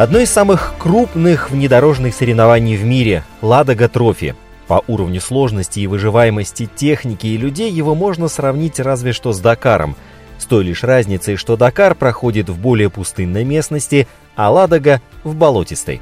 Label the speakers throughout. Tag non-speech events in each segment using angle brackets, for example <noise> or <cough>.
Speaker 1: Одно из самых крупных внедорожных соревнований в мире – Ладога Трофи. По уровню сложности и выживаемости техники и людей его можно сравнить разве что с Дакаром. С той лишь разницей, что Дакар проходит в более пустынной местности, а Ладога – в болотистой.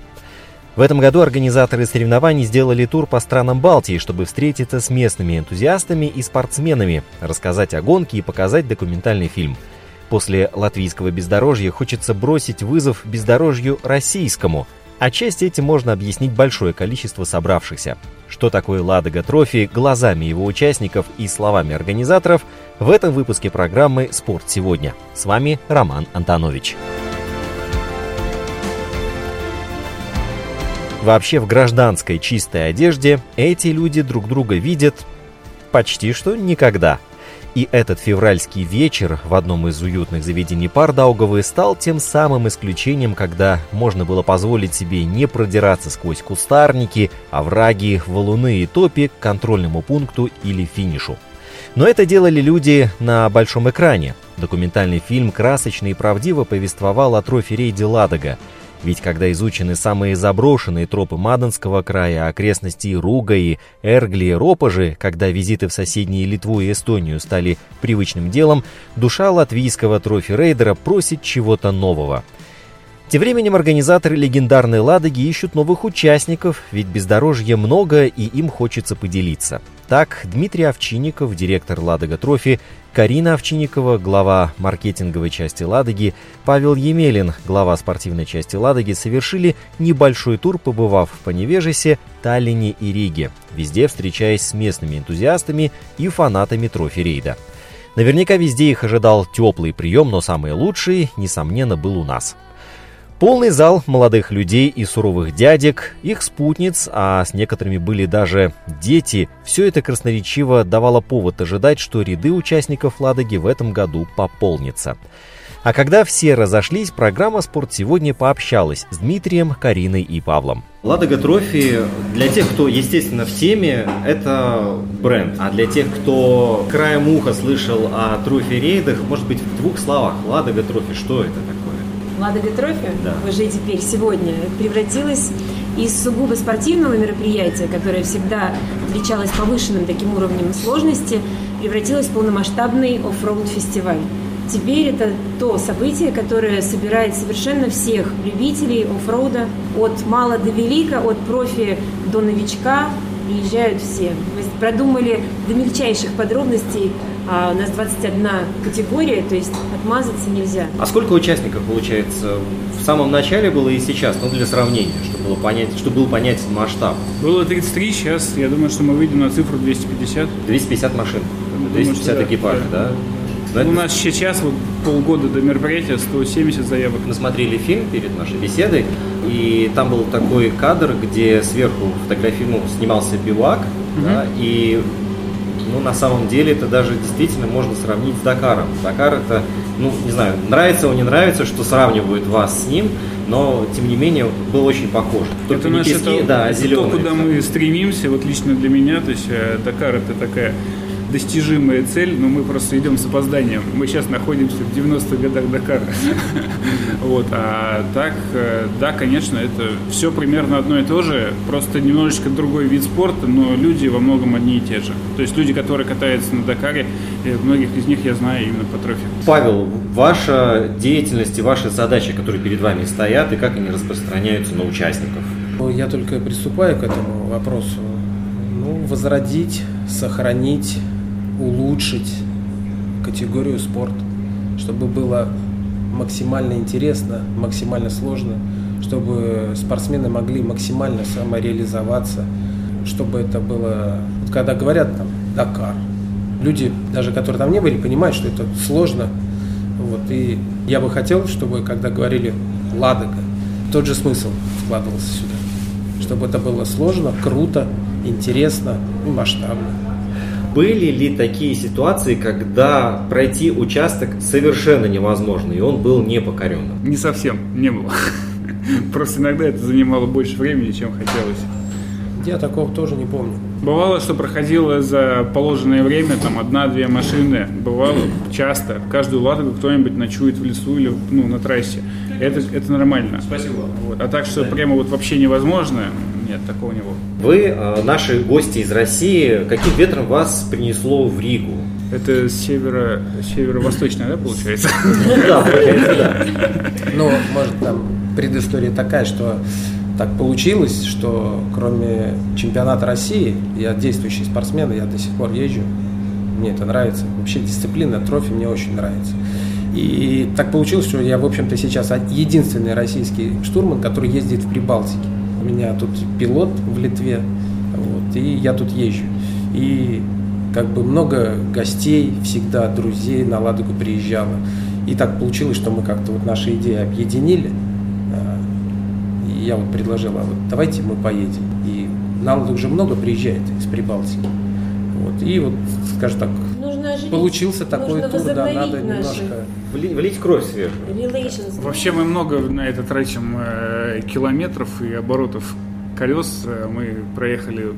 Speaker 1: В этом году организаторы соревнований сделали тур по странам Балтии, чтобы встретиться с местными энтузиастами и спортсменами, рассказать о гонке и показать документальный фильм – После латвийского бездорожья хочется бросить вызов бездорожью российскому. Отчасти этим можно объяснить большое количество собравшихся. Что такое Ладога Трофи глазами его участников и словами организаторов в этом выпуске программы «Спорт сегодня». С вами Роман Антонович. Вообще в гражданской чистой одежде эти люди друг друга видят почти что никогда – и этот февральский вечер в одном из уютных заведений Пардауговы стал тем самым исключением, когда можно было позволить себе не продираться сквозь кустарники, овраги, валуны и топи к контрольному пункту или финишу. Но это делали люди на большом экране. Документальный фильм красочно и правдиво повествовал о трофе рейде «Ладога», ведь когда изучены самые заброшенные тропы Мадонского края, окрестности Руга и Эргли и Ропожи, когда визиты в соседние Литву и Эстонию стали привычным делом, душа латвийского трофи-рейдера просит чего-то нового – тем временем организаторы легендарной «Ладоги» ищут новых участников, ведь бездорожья много и им хочется поделиться. Так, Дмитрий Овчинников, директор «Ладога Трофи», Карина Овчинникова, глава маркетинговой части «Ладоги», Павел Емелин, глава спортивной части «Ладоги», совершили небольшой тур, побывав в Поневежесе, Таллине и Риге, везде встречаясь с местными энтузиастами и фанатами трофи-рейда. Наверняка везде их ожидал теплый прием, но самый лучший, несомненно, был у нас – Полный зал молодых людей и суровых дядек, их спутниц, а с некоторыми были даже дети, все это красноречиво давало повод ожидать, что ряды участников «Ладоги» в этом году пополнятся. А когда все разошлись, программа «Спорт сегодня» пообщалась с Дмитрием, Кариной и Павлом.
Speaker 2: Ладога Трофи для тех, кто, естественно, в теме, это бренд. А для тех, кто краем уха слышал о трофи-рейдах, может быть, в двух словах. Ладога Трофи, что это такое?
Speaker 3: Ладога Трофи, да. уже теперь, сегодня, превратилась из сугубо спортивного мероприятия, которое всегда отличалось повышенным таким уровнем сложности, превратилась в полномасштабный оффроуд фестиваль. Теперь это то событие, которое собирает совершенно всех любителей оффроуда, от мала до велика, от профи до новичка, приезжают все. Мы продумали до мельчайших подробностей а у нас 21 категория, то есть отмазаться нельзя.
Speaker 2: А сколько участников, получается, в самом начале было и сейчас, ну, для сравнения, чтобы было понять, чтобы был понятен масштаб?
Speaker 4: Было 33, сейчас я думаю, что мы выйдем на цифру 250.
Speaker 2: 250 машин, думаю, 250 да, экипажей, да?
Speaker 4: да? У нас сейчас вот полгода до мероприятия 170 заявок.
Speaker 2: Мы смотрели фильм перед нашей беседой, и там был такой кадр, где сверху фотографии, ну, снимался бивак, угу. да, и ну, на самом деле это даже действительно можно сравнить с Дакаром. Дакар это, ну, не знаю, нравится он, не нравится, что сравнивают вас с ним, но, тем не менее, был очень похож.
Speaker 4: Только это не пески, это, да, это то, куда мы стремимся, вот лично для меня, то есть э, Дакар это такая достижимая цель, но мы просто идем с опозданием. Мы сейчас находимся в 90-х годах Дакара. <laughs> Вот, а так, э, да, конечно, это все примерно одно и то же, просто немножечко другой вид спорта, но люди во многом одни и те же. То есть люди, которые катаются на Дакаре, многих из них я знаю именно по трофе.
Speaker 2: Павел, ваша деятельность и ваши задачи, которые перед вами стоят, и как они распространяются на участников?
Speaker 5: Я только приступаю к этому вопросу Ну, возродить, сохранить, улучшить категорию спорт, чтобы было максимально интересно, максимально сложно, чтобы спортсмены могли максимально самореализоваться, чтобы это было, вот когда говорят там Дакар, люди, даже которые там не были, понимают, что это сложно. Вот, и я бы хотел, чтобы, когда говорили Ладога, тот же смысл вкладывался сюда. Чтобы это было сложно, круто, интересно и масштабно.
Speaker 2: Были ли такие ситуации, когда пройти участок совершенно невозможно, и он был непокоренным?
Speaker 4: Не совсем, не было. <laughs> Просто иногда это занимало больше времени, чем хотелось.
Speaker 5: Я такого тоже не помню.
Speaker 4: Бывало, что проходило за положенное время там одна-две машины. Бывало часто. Каждую ладогу кто-нибудь ночует в лесу или ну, на трассе. Это, это нормально.
Speaker 2: Спасибо.
Speaker 4: Вот. А так, что да. прямо вот вообще невозможно, нет, такого не было.
Speaker 2: Вы, э, наши гости из России, каким ветром вас принесло в Ригу?
Speaker 4: Это северо, северо-восточная, да, получается? <laughs>
Speaker 5: Да, получается, да. Ну, может, там предыстория такая, что так получилось, что кроме чемпионата России, я действующий спортсмен, я до сих пор езжу, мне это нравится. Вообще дисциплина, трофи мне очень нравится. И так получилось, что я, в общем-то, сейчас единственный российский штурман, который ездит в Прибалтике. У меня тут пилот в Литве, вот, и я тут езжу. И как бы много гостей, всегда друзей на Ладогу приезжало. И так получилось, что мы как-то вот наши идеи объединили – я вот предложил, а вот давайте мы поедем. И нам уже много приезжает из Прибалтики. Вот. И вот, скажем так, оживить, получился такой тур, да, надо немножко...
Speaker 2: Влить, влить кровь свежую.
Speaker 4: Вообще мы много на это тратим э, километров и оборотов колес. Э, мы проехали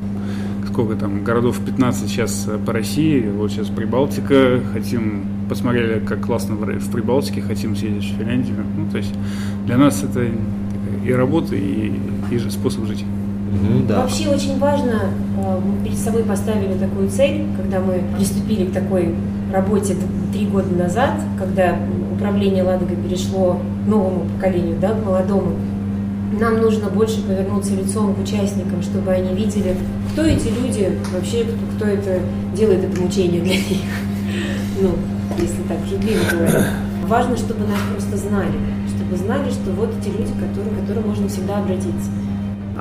Speaker 4: сколько там, городов 15 сейчас э, по России, вот сейчас Прибалтика, хотим, посмотрели, как классно в Прибалтике, хотим съездить в Финляндию. Ну, то есть для нас это и работа, и, и же способ жить.
Speaker 3: Да. Вообще очень важно, э, мы перед собой поставили такую цель, когда мы приступили к такой работе три года назад, когда управление Ладогой перешло к новому поколению, да, к молодому. Нам нужно больше повернуться лицом к участникам, чтобы они видели, кто эти люди, вообще кто, это делает это мучение для них. Ну, если так живее говорить. Важно, чтобы нас просто знали вы знали, что вот эти люди, к которым можно всегда обратиться.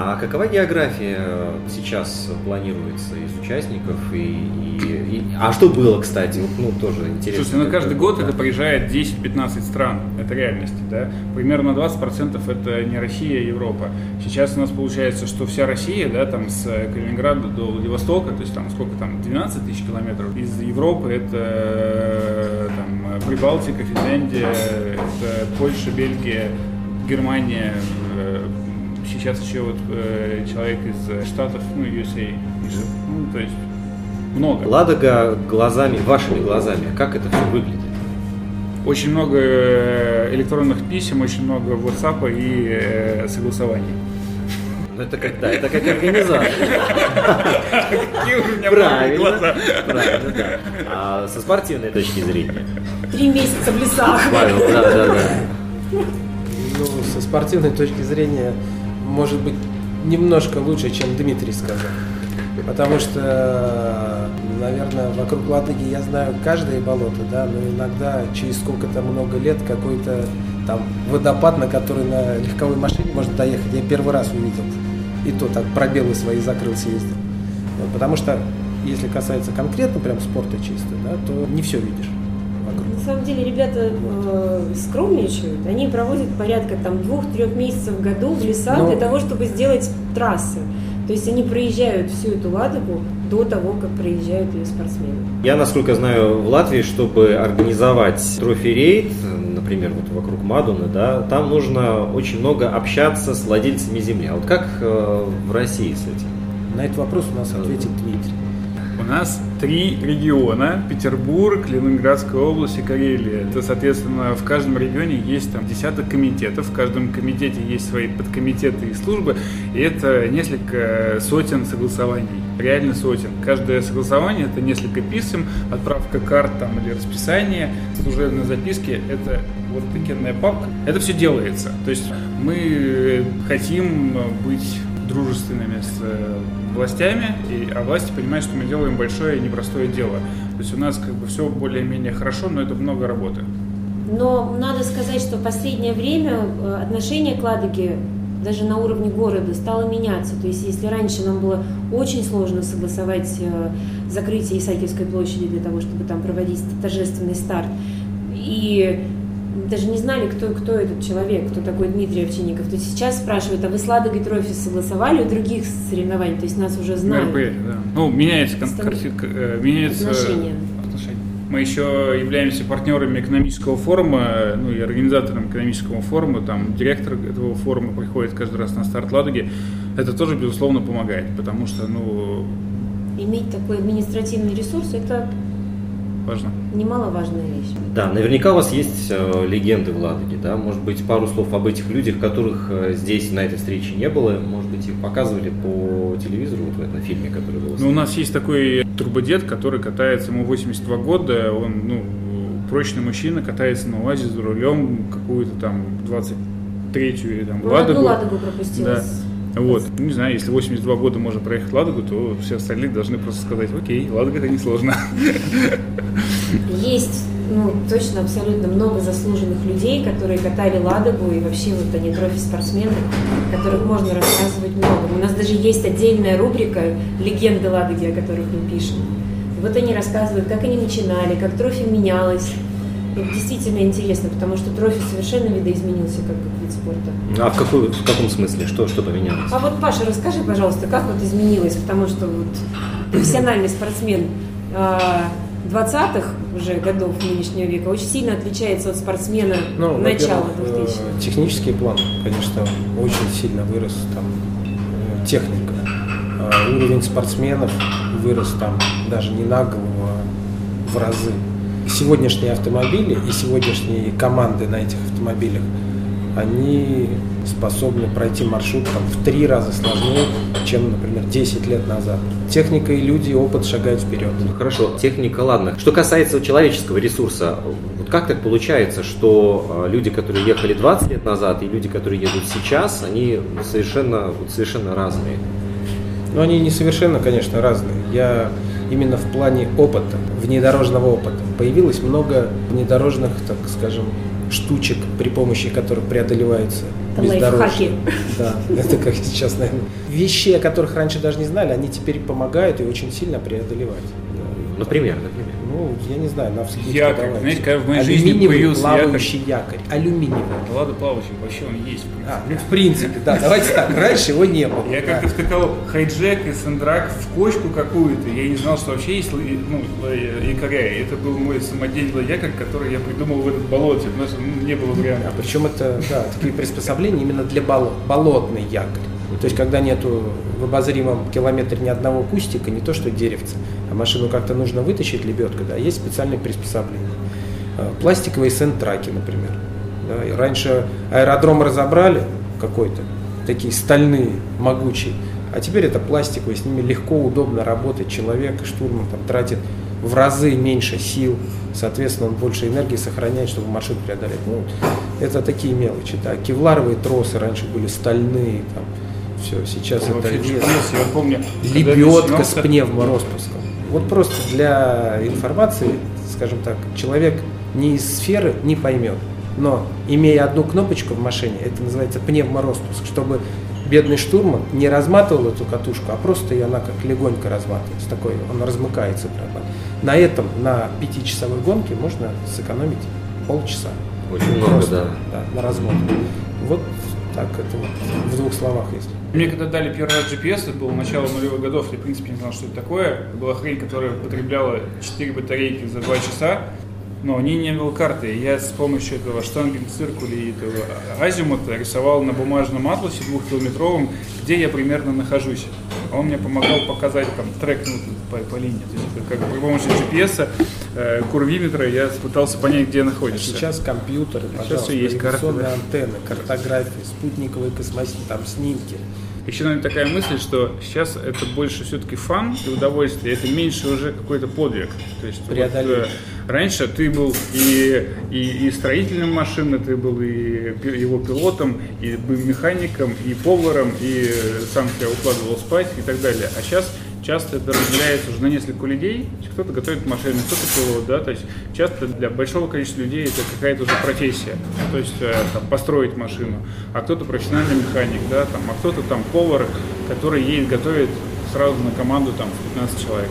Speaker 2: А какова география сейчас планируется из участников? И, и, и... А что было, кстати? Ну, тоже интересно.
Speaker 4: Слушайте, ну каждый год да. это приезжает 10-15 стран. Это реальность, да? Примерно 20% это не Россия, а Европа. Сейчас у нас получается, что вся Россия, да, там с Калининграда до Владивостока, то есть там сколько там, 12 тысяч километров. Из Европы это там Прибалтика, Финляндия, это Польша, Бельгия, Германия, э, сейчас еще вот э, человек из э, Штатов, ну, USA, ну, то есть много.
Speaker 2: Ладога глазами, вашими глазами, как это все выглядит?
Speaker 4: Очень много э, электронных писем, очень много WhatsApp и э, согласований.
Speaker 2: Ну это как, да, это как организация. Правильно, правильно, да. А со спортивной точки зрения?
Speaker 3: Три месяца в лесах.
Speaker 2: Павел, да, да, да.
Speaker 5: Ну, со спортивной точки зрения может быть, немножко лучше, чем Дмитрий сказал. Потому что, наверное, вокруг Ладоги я знаю каждое болото, да, но иногда через сколько-то много лет какой-то там водопад, на который на легковой машине можно доехать, я первый раз увидел. И то так пробелы свои закрыл, съездил. Потому что, если касается конкретно прям спорта чисто, да, то не все видишь
Speaker 3: самом деле ребята э, скромничают. Они проводят порядка там двух-трех месяцев в году в лесах Но... для того, чтобы сделать трассы. То есть они проезжают всю эту Ладогу до того, как проезжают ее спортсмены.
Speaker 2: Я, насколько знаю, в Латвии, чтобы организовать трофи-рейд, например, вот вокруг Мадуны, да, там нужно очень много общаться с владельцами земли. А вот как э, в России с этим?
Speaker 5: На этот вопрос у нас ответит Дмитрий.
Speaker 4: Нас три региона – Петербург, Ленинградская область и Карелия. Это, соответственно, в каждом регионе есть там десяток комитетов, в каждом комитете есть свои подкомитеты и службы, и это несколько сотен согласований, реально сотен. Каждое согласование – это несколько писем, отправка карт там, или расписание, служебные записки – это вот такенная папка. Это все делается. То есть мы хотим быть дружественными с э, властями, и, а власти понимают, что мы делаем большое и непростое дело. То есть у нас как бы все более-менее хорошо, но это много работы.
Speaker 3: Но надо сказать, что в последнее время э, отношение к Ладоге даже на уровне города стало меняться. То есть если раньше нам было очень сложно согласовать э, закрытие Исаакиевской площади для того, чтобы там проводить торжественный старт, и даже не знали, кто, кто этот человек, кто такой Дмитрий Овчинников. То есть сейчас спрашивают, а вы с Ладогой Трофи согласовали у других соревнований? То есть нас уже знают.
Speaker 4: МРП, да. Ну, меняется, кон- картинка, э, меняется
Speaker 3: Отношения.
Speaker 4: отношения. Мы еще являемся партнерами экономического форума, ну и организатором экономического форума, там директор этого форума приходит каждый раз на старт Ладоги. Это тоже, безусловно, помогает, потому что, ну,
Speaker 3: Иметь такой административный ресурс – это
Speaker 4: важно.
Speaker 3: немаловажная вещь.
Speaker 2: Да, наверняка у вас есть э, легенды в Ладоге, да? Может быть, пару слов об этих людях, которых э, здесь на этой встрече не было, может быть, их показывали по телевизору, вот в этом фильме, который был.
Speaker 4: Ну, у нас есть такой турбодед, который катается, ему 82 года, он, ну, прочный мужчина, катается на УАЗе за рулем какую-то там 23-ю или там
Speaker 3: Ну,
Speaker 4: Ладогу.
Speaker 3: одну Ладогу пропустила.
Speaker 4: Да. Вот, Ну, не знаю, если 82 года можно проехать Ладогу, то все остальные должны просто сказать, окей, Ладога это несложно.
Speaker 3: Есть, ну, точно, абсолютно много заслуженных людей, которые катали Ладогу, и вообще вот они трофи-спортсмены, которых можно рассказывать много. У нас даже есть отдельная рубрика «Легенды Ладоги», о которых мы пишем. Вот они рассказывают, как они начинали, как трофи менялось. Это действительно интересно, потому что трофи совершенно видоизменился как, как вид спорта.
Speaker 2: А в, какой, в каком смысле? Что, что поменялось?
Speaker 3: А вот, Паша, расскажи, пожалуйста, как вот изменилось, потому что вот профессиональный спортсмен а, 20-х уже годов нынешнего века очень сильно отличается от спортсмена
Speaker 5: Ну,
Speaker 3: начала
Speaker 5: во-первых,
Speaker 3: 2000-х.
Speaker 5: э, Технический план, конечно, очень сильно вырос там э, техника. А Уровень спортсменов вырос там даже не на голову, а в разы. Сегодняшние автомобили и сегодняшние команды на этих автомобилях, они способны пройти маршрут там, в три раза сложнее, чем, например, 10 лет назад. Техника и люди, опыт шагают вперед.
Speaker 2: Ну, Хорошо, техника, ладно. Что касается человеческого ресурса, вот как так получается, что э, люди, которые ехали 20 лет назад, и люди, которые едут сейчас, они совершенно, вот совершенно разные?
Speaker 5: Но они не совершенно, конечно, разные. Я именно в плане опыта, внедорожного опыта. Появилось много внедорожных, так скажем, штучек, при помощи которых преодолевается
Speaker 3: Это
Speaker 5: бездорожье. Да, это как сейчас, наверное. Вещи, о которых раньше даже не знали, они теперь помогают и очень сильно преодолевать. Да.
Speaker 2: Например, например.
Speaker 5: Ну, я не знаю, на вскидку
Speaker 4: Якорь.
Speaker 5: давайте.
Speaker 4: Знаете, когда в моей жизни появился
Speaker 5: плавающий якорь. Алюминиевый.
Speaker 4: Да ладно, плавающий, вообще он есть. в принципе.
Speaker 5: А, ну, в принципе, да, давайте так. Раньше его не было.
Speaker 4: Я как-то скакал хайджек и сендрак в кочку какую-то. Я не знал, что вообще есть ну, якоря. Это был мой самодельный якорь, который я придумал в этом болоте. потому что ну, не было вариантов.
Speaker 5: А причем это, да, такие приспособления именно для болот, болотный якорь. То есть, когда нету в обозримом километре ни одного кустика, не то что деревца, а машину как-то нужно вытащить лебедку, да, есть специальные приспособления. А, Пластиковые сентраки, например. Да, и раньше аэродром разобрали какой-то, такие стальные, могучие, а теперь это пластиковые, с ними легко, удобно работать. Человек, штурман там тратит в разы меньше сил, соответственно, он больше энергии сохраняет, чтобы маршрут преодолеть. Ну, это такие мелочи, да. Кевларовые тросы раньше были стальные, там, все, сейчас
Speaker 4: Я
Speaker 5: это
Speaker 4: чудился. Я помню,
Speaker 5: лебедка с пневмороспуском. Вот просто для информации, скажем так, человек не из сферы не поймет. Но имея одну кнопочку в машине, это называется пневмороспуск, чтобы бедный штурман не разматывал эту катушку, а просто и она как легонько разматывается. Такой, он размыкается прямо. На этом, на пятичасовой гонке можно сэкономить полчаса.
Speaker 2: Очень много,
Speaker 5: Просто,
Speaker 2: да.
Speaker 5: на разгон. Вот так это вот в двух словах есть.
Speaker 4: Мне когда дали первый раз GPS, это было начало нулевых годов, я в принципе не знал, что это такое. Была хрень, которая потребляла 4 батарейки за 2 часа, но у нее не было карты. Я с помощью этого штангенциркуля и этого азимута рисовал на бумажном атласе двухкилометровом, где я примерно нахожусь. А Он мне помогал показать там трек ну, по, по линии. То есть как при помощи GPS, курвиметра я пытался понять, где находишься.
Speaker 5: Сейчас компьютеры,
Speaker 4: Сейчас
Speaker 5: пожалуйста,
Speaker 4: всё есть карты,
Speaker 5: навигационные
Speaker 4: да.
Speaker 5: антенны, картографии, спутниковые космосни, там снимки.
Speaker 4: еще, наверное, такая мысль, что сейчас это больше все-таки фан и удовольствие, это меньше уже какой-то подвиг. То есть вот, э, раньше ты был и, и, и строителем машины, ты был и его пилотом, и механиком, и поваром, и сам себя укладывал спать и так далее. А сейчас часто это разделяется уже на несколько людей. Кто-то готовит машины, кто-то пилот, да, то есть часто для большого количества людей это какая-то уже профессия, то есть э, там, построить машину, а кто-то профессиональный механик, да, там, а кто-то там повар, который едет, готовит сразу на команду там 15 человек.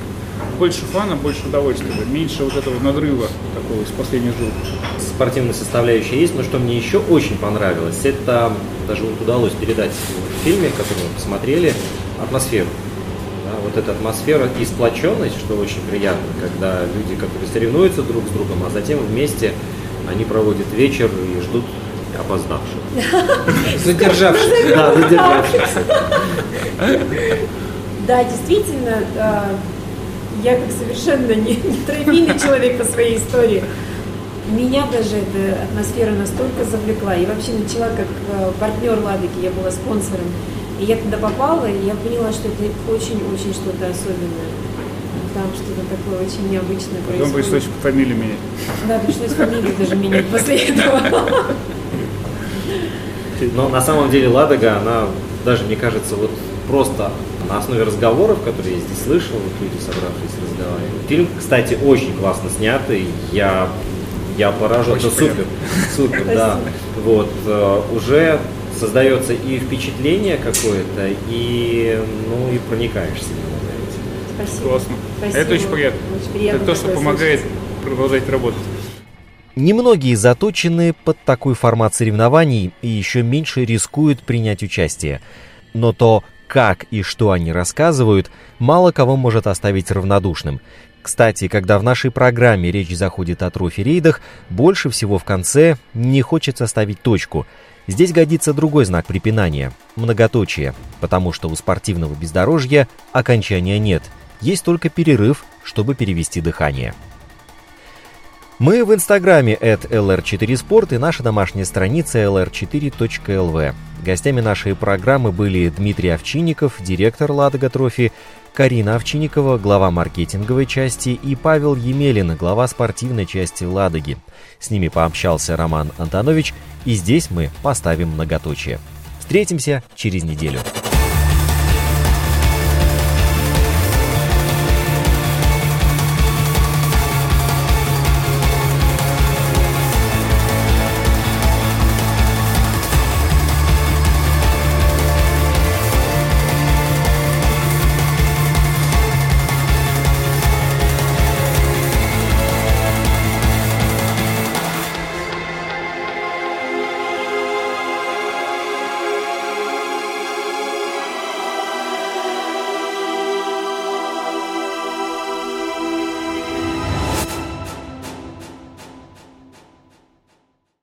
Speaker 4: Больше фана, больше удовольствия, меньше вот этого надрыва такого из последних жил.
Speaker 2: Спортивная составляющая есть, но что мне еще очень понравилось, это даже вот удалось передать в фильме, который мы посмотрели, атмосферу вот эта атмосфера и сплоченность, что очень приятно, когда люди, которые соревнуются друг с другом, а затем вместе они проводят вечер и ждут опоздавших. <laughs>
Speaker 5: Задержавшихся.
Speaker 2: Да, задержавшихся.
Speaker 3: Да, действительно, я как совершенно не, не человек по своей истории. Меня даже эта атмосфера настолько завлекла. И вообще начала как э, партнер Ладоки, я была спонсором и я туда попала, и я поняла, что это очень-очень что-то особенное. Там что-то такое очень необычное происходит.
Speaker 4: Потом пришлось фамилию менять.
Speaker 3: Да, пришлось фамилию даже менять после этого.
Speaker 2: Но на самом деле Ладога, она даже, мне кажется, вот просто на основе разговоров, которые я здесь слышал, вот люди собравшись разговаривали. Фильм, кстати, очень классно снятый. Я, я поражен. Это супер. Супер, да. Вот. Э, уже создается и впечатление какое-то, и, ну, и проникаешься
Speaker 3: Спасибо.
Speaker 4: Классно.
Speaker 3: Спасибо.
Speaker 4: Это очень приятно.
Speaker 3: Очень приятно
Speaker 4: это то, что помогает слышать. продолжать работать.
Speaker 1: Немногие заточены под такой формат соревнований и еще меньше рискуют принять участие. Но то, как и что они рассказывают, мало кого может оставить равнодушным. Кстати, когда в нашей программе речь заходит о трофи-рейдах, больше всего в конце не хочется ставить точку – Здесь годится другой знак препинания – многоточие, потому что у спортивного бездорожья окончания нет, есть только перерыв, чтобы перевести дыхание. Мы в инстаграме at lr4sport и наша домашняя страница lr4.lv. Гостями нашей программы были Дмитрий Овчинников, директор «Ладога Трофи», Карина Овчинникова, глава маркетинговой части, и Павел Емелин, глава спортивной части «Ладоги». С ними пообщался Роман Антонович, и здесь мы поставим многоточие. Встретимся через неделю.